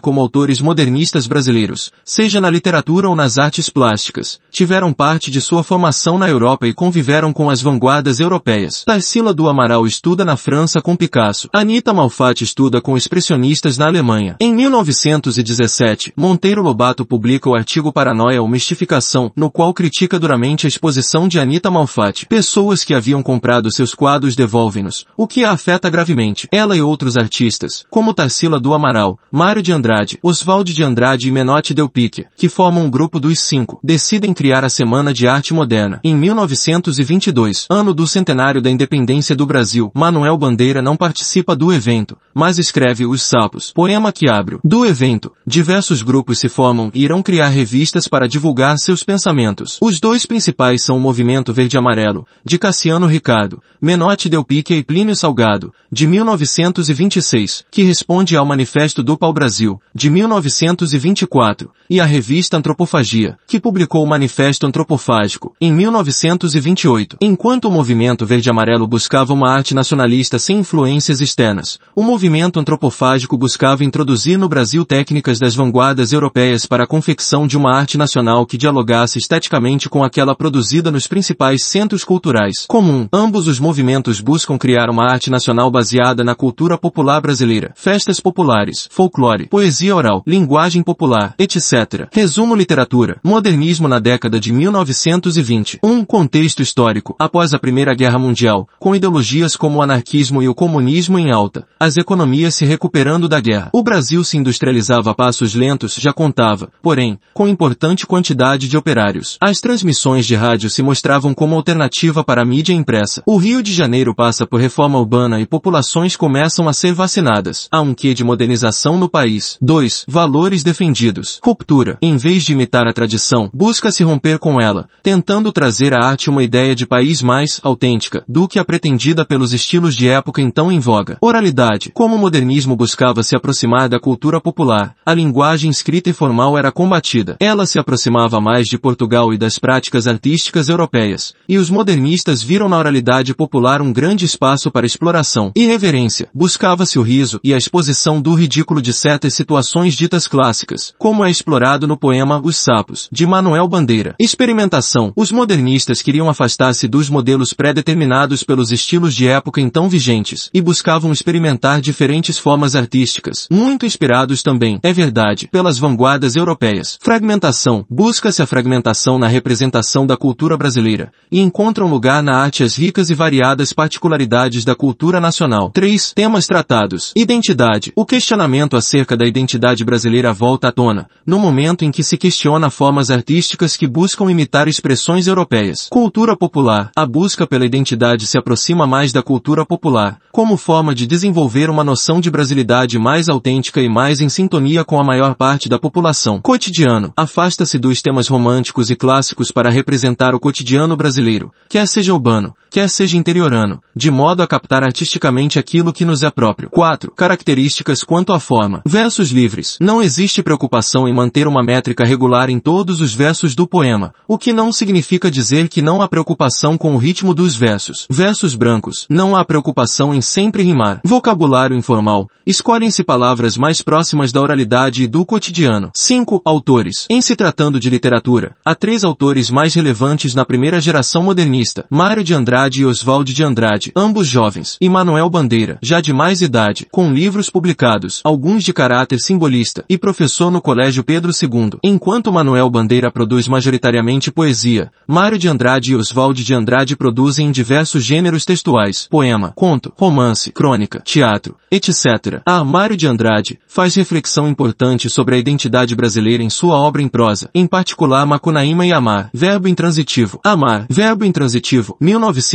como autores modernistas brasileiros, seja na literatura ou nas artes plásticas, tiveram parte de sua formação na Europa e conviveram com as vanguardas europeias. Tarsila do Amaral estuda na França com Picasso. Anita Malfatti estuda com expressionistas na Alemanha. Em 1917, Monteiro Lobato publica o artigo Paranoia ou Mistificação, no qual critica duramente a exposição de Anita Malfatti. Pessoas que haviam comprado seus quadros devolvem-nos, o que a afeta gravemente. Ela e outros artistas, como Tarsila do Amaral, Mário de Andrade, Oswald de Andrade e Menotti Del Pique, que formam um grupo dos cinco, decidem criar a Semana de Arte Moderna. Em 1922, ano do centenário da independência do Brasil, Manuel Bandeira não participa do evento, mas escreve Os Sapos, poema que abre do evento. Diversos grupos se formam e irão criar revistas para divulgar seus pensamentos. Os dois principais são o Movimento Verde Amarelo, de Cassiano Ricardo, Menotti Del Pique e Plínio Salgado, de 1926, que responde ao Manifesto do Pau-Brasil, de 1924, e a revista Antropofagia, que publicou o Manifesto Antropofágico, em 1928. Enquanto o movimento verde-amarelo buscava uma arte nacionalista sem influências externas, o movimento antropofágico buscava introduzir no Brasil técnicas das vanguardas europeias para a confecção de uma arte nacional que dialogasse esteticamente com aquela produzida nos principais centros culturais. Comum, ambos os movimentos buscam criar uma arte nacional baseada na cultura popular brasileira, festas populares, folclore, poesia oral, linguagem popular, etc. Resumo literatura, modernismo na década de 1920. Um contexto histórico. Após a Primeira Guerra Mundial, com ideologias como o anarquismo e o comunismo em alta, as economias se recuperando da guerra. O Brasil se industrializava a passos lentos já contava, porém, com importante quantidade de operários. As transmissões de rádio se mostravam como alternativa para a mídia impressa. O Rio de Janeiro passa por reforma urbana e populações começam a ser vacinadas. Há um quê de modernização no país. 2. Valores defendidos. Ruptura. Em vez de imitar a tradição, busca-se romper com ela, tentando trazer à arte uma ideia de país mais autêntica do que a pretendida pelos estilos de época então em voga. Oralidade. Como o modernismo buscava se aproximar da cultura popular, a linguagem escrita e formal era combatida. Ela se aproximava mais de Portugal e das práticas artísticas europeias, e os modernistas viram na oralidade popular um grande espaço para exploração. Irreverência. Buscava-se o riso e a exposição do ridículo de certas situações ditas clássicas, como é explorado no poema Os Sapos, de Manuel Bandeira. Experimentação. Os modernistas queriam afastar-se dos modelos pré-determinados pelos estilos de época então vigentes, e buscavam experimentar diferentes formas artísticas, muito inspirados também, é verdade, pelas vanguardas europeias. Fragmentação. Busca-se a fragmentação na representação da cultura brasileira, e encontram lugar na arte as ricas e variadas particularidades da cultura nacional. 3. Temas tratados. Identidade. O questionamento acerca da identidade brasileira volta à tona, no momento em que se questiona formas artísticas que buscam imitar expressões europeias. Cultura popular. A busca pela identidade se aproxima mais da cultura popular, como forma de desenvolver uma noção de brasilidade mais autêntica e mais em sintonia com a maior parte da população. Cotidiano. Afasta-se dos temas românticos e clássicos para representar o cotidiano brasileiro, quer seja urbano, quer seja interiorano, de modo a captar artisticamente aquilo que nos é próprio. 4. Características quanto à forma. Versos livres. Não existe preocupação em manter uma métrica regular em todos os versos do poema, o que não significa dizer que não há preocupação com o ritmo dos versos. Versos brancos. Não há preocupação em sempre rimar. Vocabulário informal. Escolhem-se palavras mais próximas da oralidade e do cotidiano. 5. Autores. Em se tratando de literatura, há três autores mais relevantes na primeira geração modernista, Mário de Andrade e Oswald de Andrade, ambos jovens, e Manuel Bandeira, já de mais idade, com livros publicados, alguns de caráter simbolista, e professor no Colégio Pedro II. Enquanto Manuel Bandeira produz majoritariamente poesia, Mário de Andrade e Oswald de Andrade produzem em diversos gêneros textuais, poema, conto, romance, crônica, teatro, etc. A Mário de Andrade faz reflexão importante sobre a identidade brasileira em sua obra em prosa, em particular Macunaíma e Amar, verbo intransitivo. Amar, verbo intransitivo,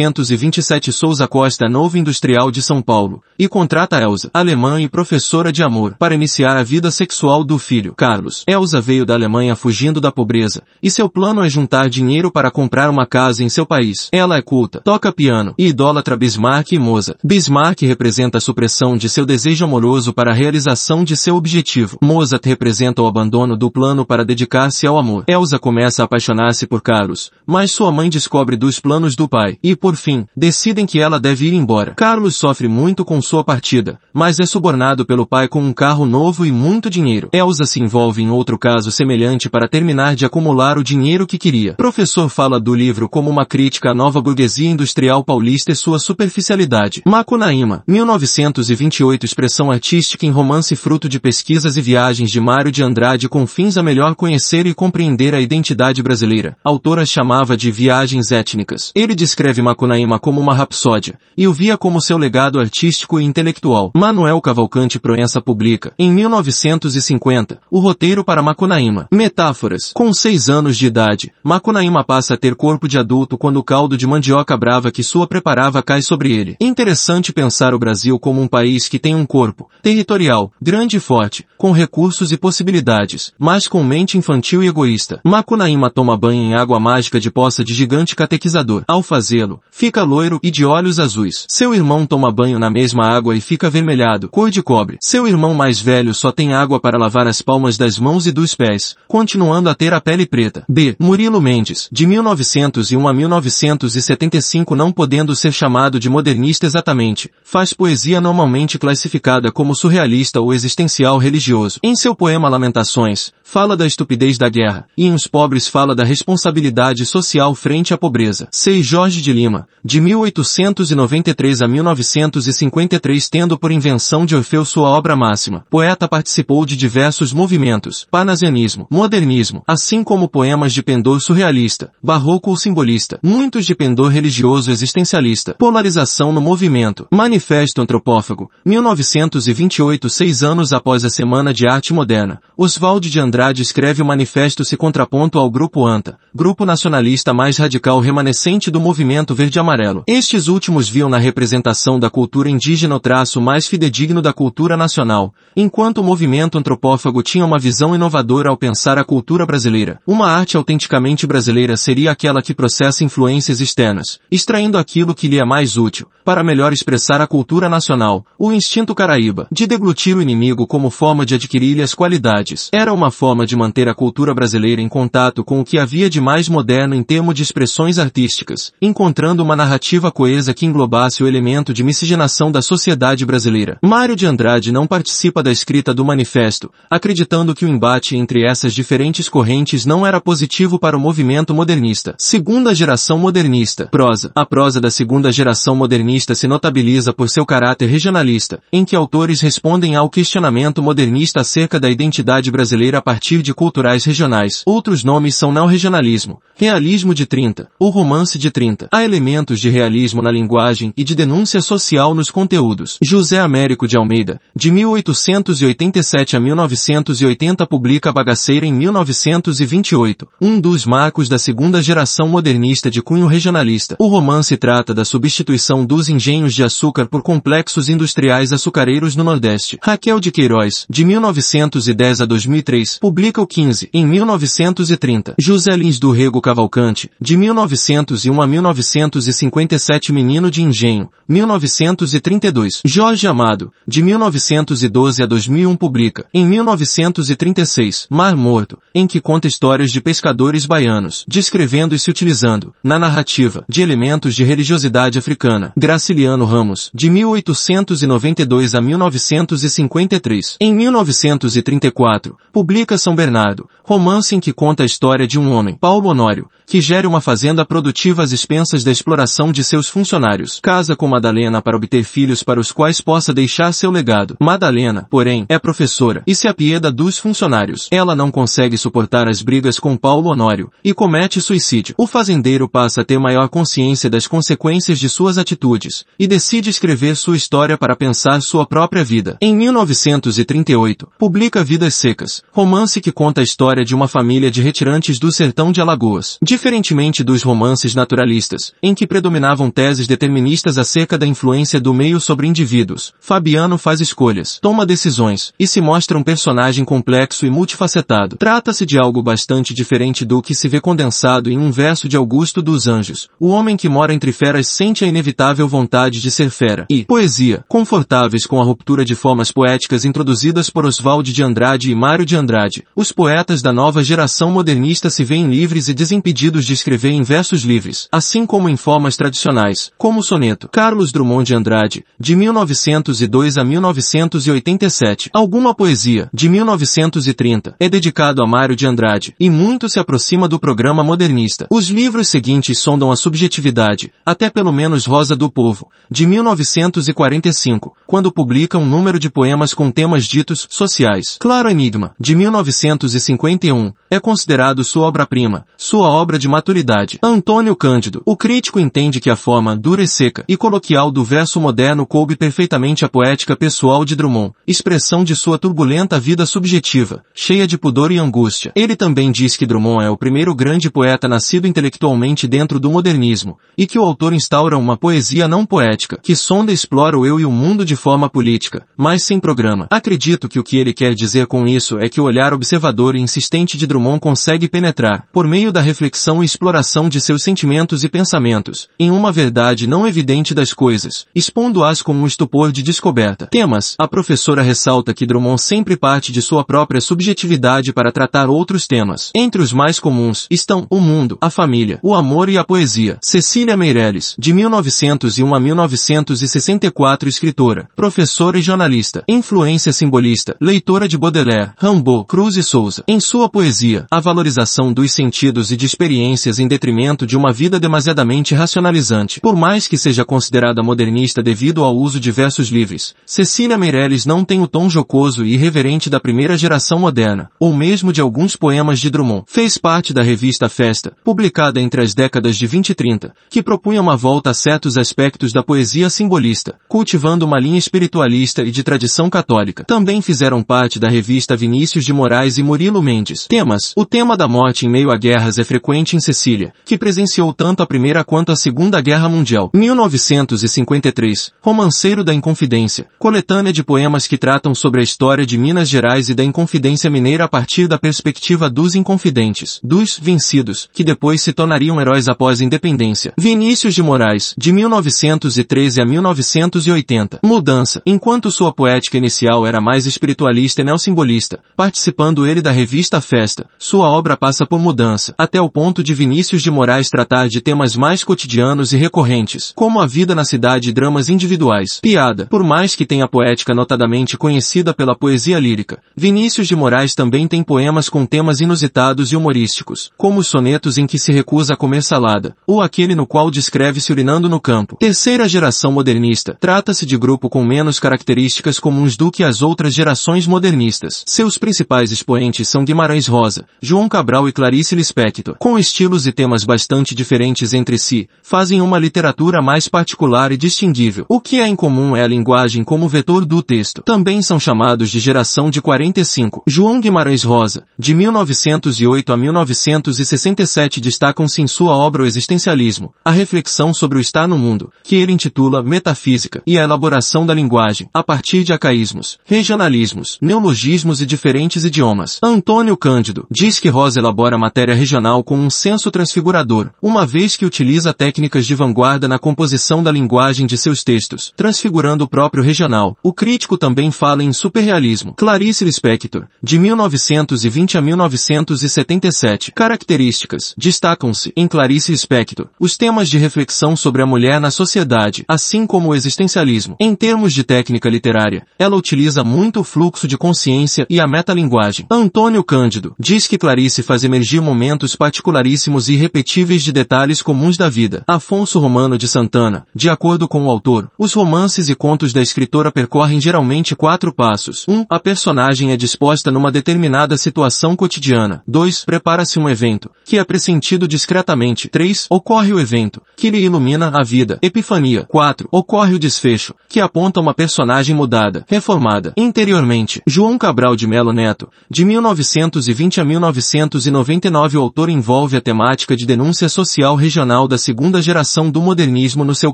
1927 Souza Costa novo industrial de São Paulo, e contrata Elsa, alemã e professora de amor, para iniciar a vida sexual do filho, Carlos. Elsa veio da Alemanha fugindo da pobreza, e seu plano é juntar dinheiro para comprar uma casa em seu país. Ela é culta, toca piano, e idólatra Bismarck e Mozart. Bismarck representa a supressão de seu desejo amoroso para a realização de seu objetivo. Mozart representa o abandono do plano para dedicar-se ao amor. Elsa começa a apaixonar-se por Carlos, mas sua mãe descobre dos planos do pai, e por fim, decidem que ela deve ir embora. Carlos sofre muito com sua partida, mas é subornado pelo pai com um carro novo e muito dinheiro. Elsa se envolve em outro caso semelhante para terminar de acumular o dinheiro que queria. Professor fala do livro como uma crítica à nova burguesia industrial paulista e sua superficialidade. Macunaíma, 1928 Expressão artística em romance fruto de pesquisas e viagens de Mário de Andrade com fins a melhor conhecer e compreender a identidade brasileira. A autora chamava de viagens étnicas. Ele descreve Macunaíma como uma rapsódia, e o via como seu legado artístico e intelectual. Manuel Cavalcante Proença publica, em 1950, o roteiro para Macunaíma. Metáforas. Com seis anos de idade, Macunaíma passa a ter corpo de adulto quando o caldo de mandioca brava que sua preparava cai sobre ele. Interessante pensar o Brasil como um país que tem um corpo, territorial, grande e forte, com recursos e possibilidades, mas com mente infantil e egoísta. Macunaíma toma banho em água mágica de poça de gigante catequizador. Ao fazê-lo, fica loiro e de olhos azuis. Seu irmão toma banho na mesma água e fica avermelhado, cor de cobre. Seu irmão mais velho só tem água para lavar as palmas das mãos e dos pés, continuando a ter a pele preta. B. Murilo Mendes, de 1901 a 1975 não podendo ser chamado de modernista exatamente, faz poesia normalmente classificada como surrealista ou existencial religioso. Em seu poema Lamentações, fala da estupidez da guerra, e em Os Pobres fala da responsabilidade social frente à pobreza. 6 Jorge de Lima, de 1893 a 1953 tendo por invenção de Orfeu sua obra máxima. Poeta participou de diversos movimentos, panasianismo, modernismo, assim como poemas de pendor surrealista, barroco ou simbolista, muitos de pendor religioso existencialista, polarização no movimento, manifesto antropófago, 1928 seis anos após a Semana de Arte Moderna, Oswald de Andrade escreve o manifesto se contraponto ao Grupo ANTA, grupo nacionalista mais radical remanescente do movimento verde-amarelo. Estes últimos viam na representação da cultura indígena o traço mais fidedigno da cultura nacional, enquanto o movimento antropófago tinha uma visão inovadora ao pensar a cultura brasileira. Uma arte autenticamente brasileira seria aquela que processa influências externas, extraindo aquilo que lhe é mais útil, para melhor expressar a cultura nacional, o instinto caraíba, de deglutir o inimigo como forma de adquirir-lhe as qualidades. Era uma forma de manter a cultura brasileira em contato com o que havia de mais moderno em termos de expressões artísticas, encontrando uma narrativa coesa que englobasse o elemento de miscigenação da sociedade brasileira. Mário de Andrade não participa da escrita do manifesto, acreditando que o embate entre essas diferentes correntes não era positivo para o movimento modernista. Segunda geração modernista. Prosa. A prosa da segunda geração modernista se notabiliza por seu caráter regionalista, em que autores respondem ao questionamento modernista acerca da identidade brasileira a partir de culturais regionais. Outros nomes são neorregionalismo, realismo de 30, ou romance de 30. Há elementos de realismo na linguagem e de denúncia social nos conteúdos. José Américo de Almeida, de 1887 a 1980 publica Bagaceira em 1928, um dos marcos da segunda geração modernista de cunho regionalista. O romance trata da substituição dos engenhos de açúcar por complexos industriais açucareiros no Nordeste. Raquel de Queiroz, de 1910 a 2003, publica o 15, em 1930. José Lins do Rego Cavalcante, de 1901 a 1957 Menino de Engenho, 1932. Jorge Amado, de 1912 a 2001 publica, em 1936, Mar Morto, em que conta histórias de pescadores baianos, descrevendo e se utilizando, na narrativa, de elementos de religiosidade africana. Gra Graciliano Ramos, de 1892 a 1953. Em 1934, publica São Bernardo, romance em que conta a história de um homem, Paulo Honório, que gere uma fazenda produtiva às expensas da exploração de seus funcionários. Casa com Madalena para obter filhos para os quais possa deixar seu legado. Madalena, porém, é professora e se apieda dos funcionários. Ela não consegue suportar as brigas com Paulo Honório e comete suicídio. O fazendeiro passa a ter maior consciência das consequências de suas atitudes e decide escrever sua história para pensar sua própria vida. Em 1938, publica Vidas Secas, romance que conta a história de uma família de retirantes do sertão de Alagoas. Diferentemente dos romances naturalistas, em que predominavam teses deterministas acerca da influência do meio sobre indivíduos, Fabiano faz escolhas, toma decisões e se mostra um personagem complexo e multifacetado. Trata-se de algo bastante diferente do que se vê condensado em um verso de Augusto dos Anjos. O homem que mora entre feras sente a inevitável vontade de ser fera. E poesia, confortáveis com a ruptura de formas poéticas introduzidas por Oswald de Andrade e Mário de Andrade. Os poetas da nova geração modernista se veem livres e desimpedidos de escrever em versos livres, assim como em formas tradicionais, como o soneto. Carlos Drummond de Andrade, de 1902 a 1987. Alguma poesia, de 1930, é dedicado a Mário de Andrade, e muito se aproxima do programa modernista. Os livros seguintes sondam a subjetividade, até pelo menos Rosa do Povo, de 1945, quando publica um número de poemas com temas ditos sociais. Claro Enigma, de 1951, é considerado sua obra-prima, sua obra de maturidade. Antônio Cândido, o crítico entende que a forma dura e seca e coloquial do verso moderno coube perfeitamente a poética pessoal de Drummond, expressão de sua turbulenta vida subjetiva, cheia de pudor e angústia. Ele também diz que Drummond é o primeiro grande poeta nascido intelectualmente dentro do modernismo, e que o autor instaura uma poesia não poética, que sonda e explora o eu e o mundo de forma política, mas sem programa. Acredito que o que ele quer dizer com isso é que o olhar observador e insistente de Drummond consegue penetrar, por meio da reflexão e exploração de seus sentimentos e pensamentos, em uma verdade não evidente das coisas, expondo-as com um estupor de descoberta. Temas. A professora ressalta que Drummond sempre parte de sua própria subjetividade para tratar outros temas. Entre os mais comuns estão o mundo, a família, o amor e a poesia. Cecília Meirelles, de 1901 a 1964 escritora, professora e jornalista, influência simbolista, leitora de Baudelaire, Rimbaud, Cruz e Souza. Em sua poesia, a valorização dos sentidos e de experiências em detrimento de uma vida demasiadamente racionalizante. Por mais que seja considerada modernista devido ao uso de versos livres, Cecília Meirelles não tem o tom jocoso e irreverente da primeira geração moderna, ou mesmo de alguns poemas de Drummond. Fez parte da revista Festa, publicada entre as décadas de 20 e 30, que propunha uma volta a certos aspectos da poesia simbolista, cultivando uma linha espiritualista e de tradição católica. Também fizeram parte da revista Vinícius de Moraes e Murilo Mendes. Temas. O tema da morte em meio a guerras é frequente em Cecília, que presenciou tanto a Primeira quanto a Segunda Guerra Mundial. 1953. Romanceiro da Inconfidência. Coletânea de poemas que tratam sobre a história de Minas Gerais e da Inconfidência Mineira a partir da perspectiva dos inconfidentes, dos vencidos, que depois se tornariam heróis após a independência. Vinícius de Moraes, de 1913 a 1980. Mudança. Enquanto sua poética inicial era mais espiritualista e neossimbolista, participando ele da revista Festa, sua obra passa por mudança, até o ponto de Vinícius de Moraes tratar de temas mais cotidianos e recorrentes, como a vida na cidade e dramas individuais. Piada. Por mais que tenha poética notadamente conhecida pela poesia lírica, Vinícius de Moraes também tem poemas com temas inusitados e humorísticos, como os sonetos em que se recusa a comer salada, ou aquele no qual descreve-se urinando no campo. Terceira geração modernista. Trata-se de grupo com menos características comuns do que as outras gerações modernistas. Seus principais expoentes são Guimarães Rosa, João Cabral e Clarice Lispector. Com estilos e temas bastante diferentes entre si, fazem uma literatura mais particular e distinguível. O que é em comum é a linguagem como vetor do texto. Também são chamados de geração de 45. João Guimarães Rosa, de 1908 a 1967 destacam-se em sua obra O Existencialismo, a reflexão sobre o estar no mundo, que ele intitula Metafísica, e a elaboração da linguagem, a partir de acaísmos, regionalismos, neologismos e diferentes idiomas. Antônio Cândido diz que Rosa elabora matéria regional com um senso transfigurador, uma vez que utiliza técnicas de vanguarda na composição da linguagem de seus textos, transfigurando o próprio regional. O crítico também fala em superrealismo. Clarice Lispector, de 1920 a 1977. Características. Destacam-se, em Clarice Lispector, os temas de reflexão sobre a mulher na sociedade assim como o existencialismo. Em termos de técnica literária, ela utiliza muito o fluxo de consciência e a metalinguagem. Antônio Cândido diz que Clarice faz emergir momentos particularíssimos e irrepetíveis de detalhes comuns da vida. Afonso Romano de Santana, de acordo com o autor, os romances e contos da escritora percorrem geralmente quatro passos. 1. Um, a personagem é disposta numa determinada situação cotidiana. 2. Prepara-se um evento, que é pressentido discretamente. 3. Ocorre o evento, que lhe ilumina a vida. Epifania. 4. Ocorre o desfecho, que aponta uma personagem mudada, reformada, interiormente. João Cabral de Melo Neto, de 1920 a 1999 o autor envolve a temática de denúncia social regional da segunda geração do modernismo no seu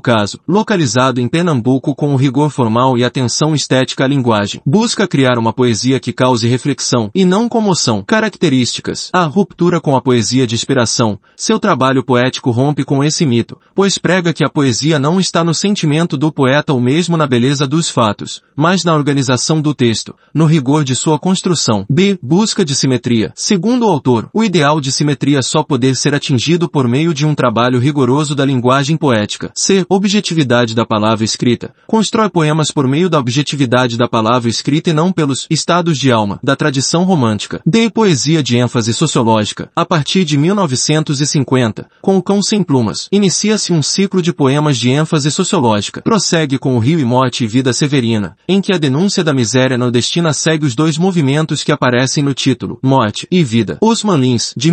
caso, localizado em Pernambuco com o rigor formal e atenção estética à linguagem. Busca criar uma poesia que cause reflexão e não comoção. Características. A ruptura com a poesia de inspiração. Seu trabalho poético rompe com esse mito, pois prega que a poesia não está no sentimento do poeta ou mesmo na beleza dos fatos, mas na organização do texto, no rigor de sua construção. B. Busca de simetria. Segundo o autor, o ideal de simetria só poder ser atingido por meio de um trabalho rigoroso da linguagem poética. C. Objetividade da palavra escrita. Constrói poemas por meio da objetividade da palavra escrita e não pelos estados de alma da tradição romântica. D. Poesia de ênfase sociológica. A partir de 1950, com o Cão Sem Plumas, inicia-se um ciclo de poemas de ênfase sociológica. Prossegue com o Rio e Morte e Vida Severina, em que a denúncia da miséria nordestina segue os dois movimentos que aparecem no título, Morte e Vida. Osman Lins, de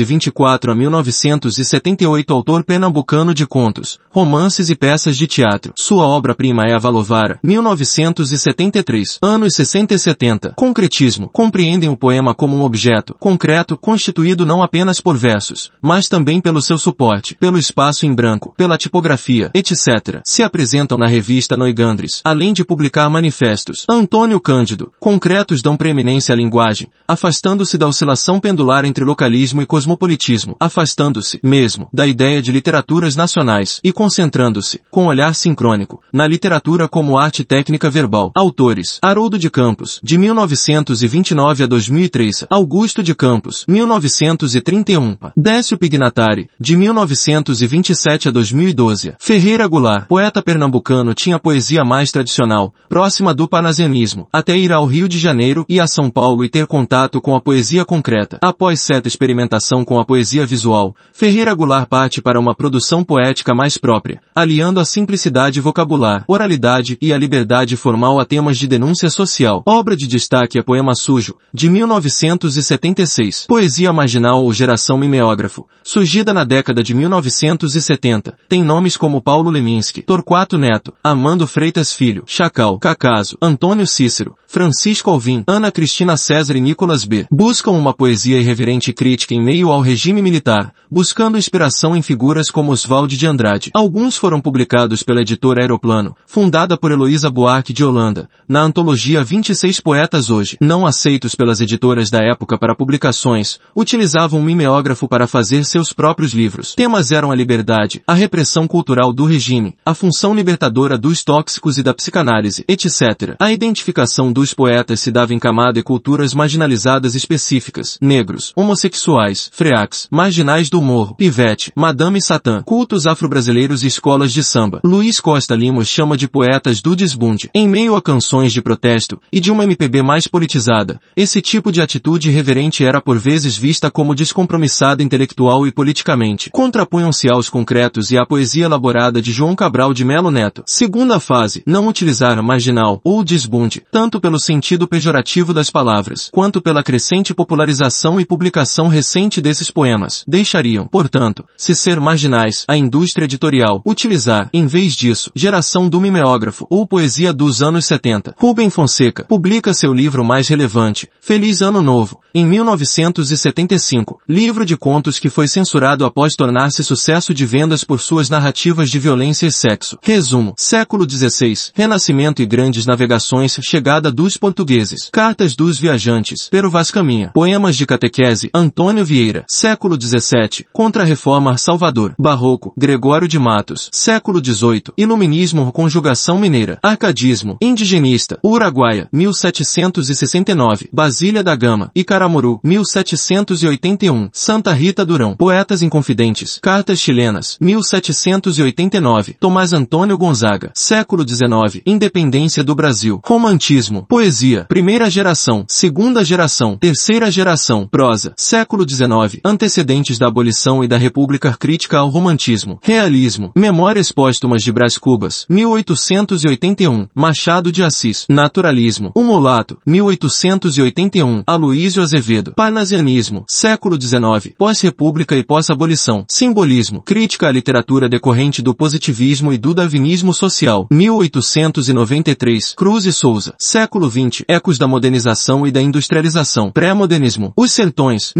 1924 a 1978 autor pernambucano de contos, romances e peças de teatro. Sua obra-prima é a Valovara, 1973. Anos 60 e 70. Concretismo. Compreendem o poema como um objeto concreto constituído não apenas por versos, mas também pelo seu suporte, pelo espaço em branco, pela tipografia, etc. Se apresentam na revista Noigandres, além de publicar manifestos. Antônio Cândido. Concretos dão preeminência à linguagem, afastando-se da oscilação pendular entre localismo e cosmopolitismo, afastando-se, mesmo, da ideia de literaturas nacionais e concentrando-se, com olhar sincrônico, na literatura como arte técnica verbal. Autores. Haroldo de Campos, de 1929 a 2003. Augusto de Campos, 1931. Décio Pignatari, de 1927 a 2012. Ferreira Goulart, poeta pernambucano tinha poesia mais tradicional, próxima do panasianismo, até ir ao Rio de Janeiro e a São Paulo e ter contato com a poesia concreta. Após certa experimentação com a poesia visual, Ferreira Goulart parte para uma produção poética mais própria, aliando a simplicidade vocabular, oralidade e a liberdade formal a temas de denúncia social. Obra de destaque é Poema Sujo, de 1976. Poesia marginal ou geração mimeógrafo, surgida na década de 1970, tem nomes como Paulo Leminski, Torquato Neto, Amando Freitas Filho, Chacal, Cacaso, Antônio Cícero, Francisco Alvim, Ana Cristina César e Nicolas B. Buscam uma poesia irreverente e crítica em meio ao regime militar, buscando inspiração em figuras como Oswald de Andrade. Alguns foram publicados pela editora Aeroplano, fundada por Heloísa Buarque de Holanda, na antologia 26 Poetas Hoje. Não aceitos pelas editoras da época para publicações, utilizavam um mimeógrafo para fazer seus próprios livros. Temas eram a liberdade, a repressão cultural do regime, a função libertadora dos tóxicos e da psicanálise, etc. A identificação dos poetas se dava em camada e culturas marginalizadas específicas, negros, homossexuais, freacs, marginais do morro, pivete, madame satã, cultos afro-brasileiros e escolas de samba. Luiz Costa Lima chama de poetas do desbunde. Em meio a canções de protesto e de uma MPB mais politizada, esse tipo de atitude irreverente era por vezes vista como descompromissada intelectual e politicamente. Contrapunham-se aos concretos e à poesia elaborada de João Cabral de Melo Neto. Segunda fase, não utilizar marginal ou desbunde, tanto pelo sentido pejorativo das palavras, quanto pela crescente popularização e publicação recente desses poemas. Deixariam, portanto, se ser marginais, a indústria editorial, utilizar, em vez disso, geração do mimeógrafo ou poesia dos anos 70. Rubem Fonseca publica seu livro mais relevante, Feliz Ano Novo, em 1975, livro de contos que foi censurado após tornar-se sucesso de vendas por suas narrativas de violência e sexo. Resumo, século XVI, Renascimento e grandes navegações, chegada dos portugueses, cartas dos viajantes, Pero Vaz Caminha, poemas de catequese, Antônio Vieira, século XVII, Contra-Reforma Salvador, Barroco, Gregório de Matos, século XVIII, Iluminismo Conjugação Mineira, Arcadismo, Indigenista, Uruguaia, 1769, Basília da Gama, Icaramuru, 1781, Santa Rita Durão, Poetas Inconfidentes, Cartas Chilenas, 1889. Tomás Antônio Gonzaga. Século XIX. Independência do Brasil. Romantismo. Poesia. Primeira geração. Segunda geração. Terceira geração. Prosa. Século XIX. Antecedentes da abolição e da República Crítica ao Romantismo. Realismo. Memórias póstumas de Brás Cubas. 1881. Machado de Assis. Naturalismo. O Mulato. 1881. Aloísio Azevedo. Parnasianismo. Século XIX. Pós-república e pós-abolição. Simbolismo. Crítica à literatura decorrente do positivismo e do darwinismo social. 1893. Cruz e Souza. Século XX. Ecos da modernização e da industrialização. Pré-modernismo. Os Sertões.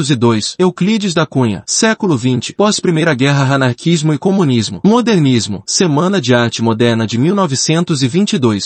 1902. Euclides da Cunha. Século XX. Pós-Primeira Guerra Anarquismo e Comunismo. Modernismo. Semana de Arte Moderna de 1922.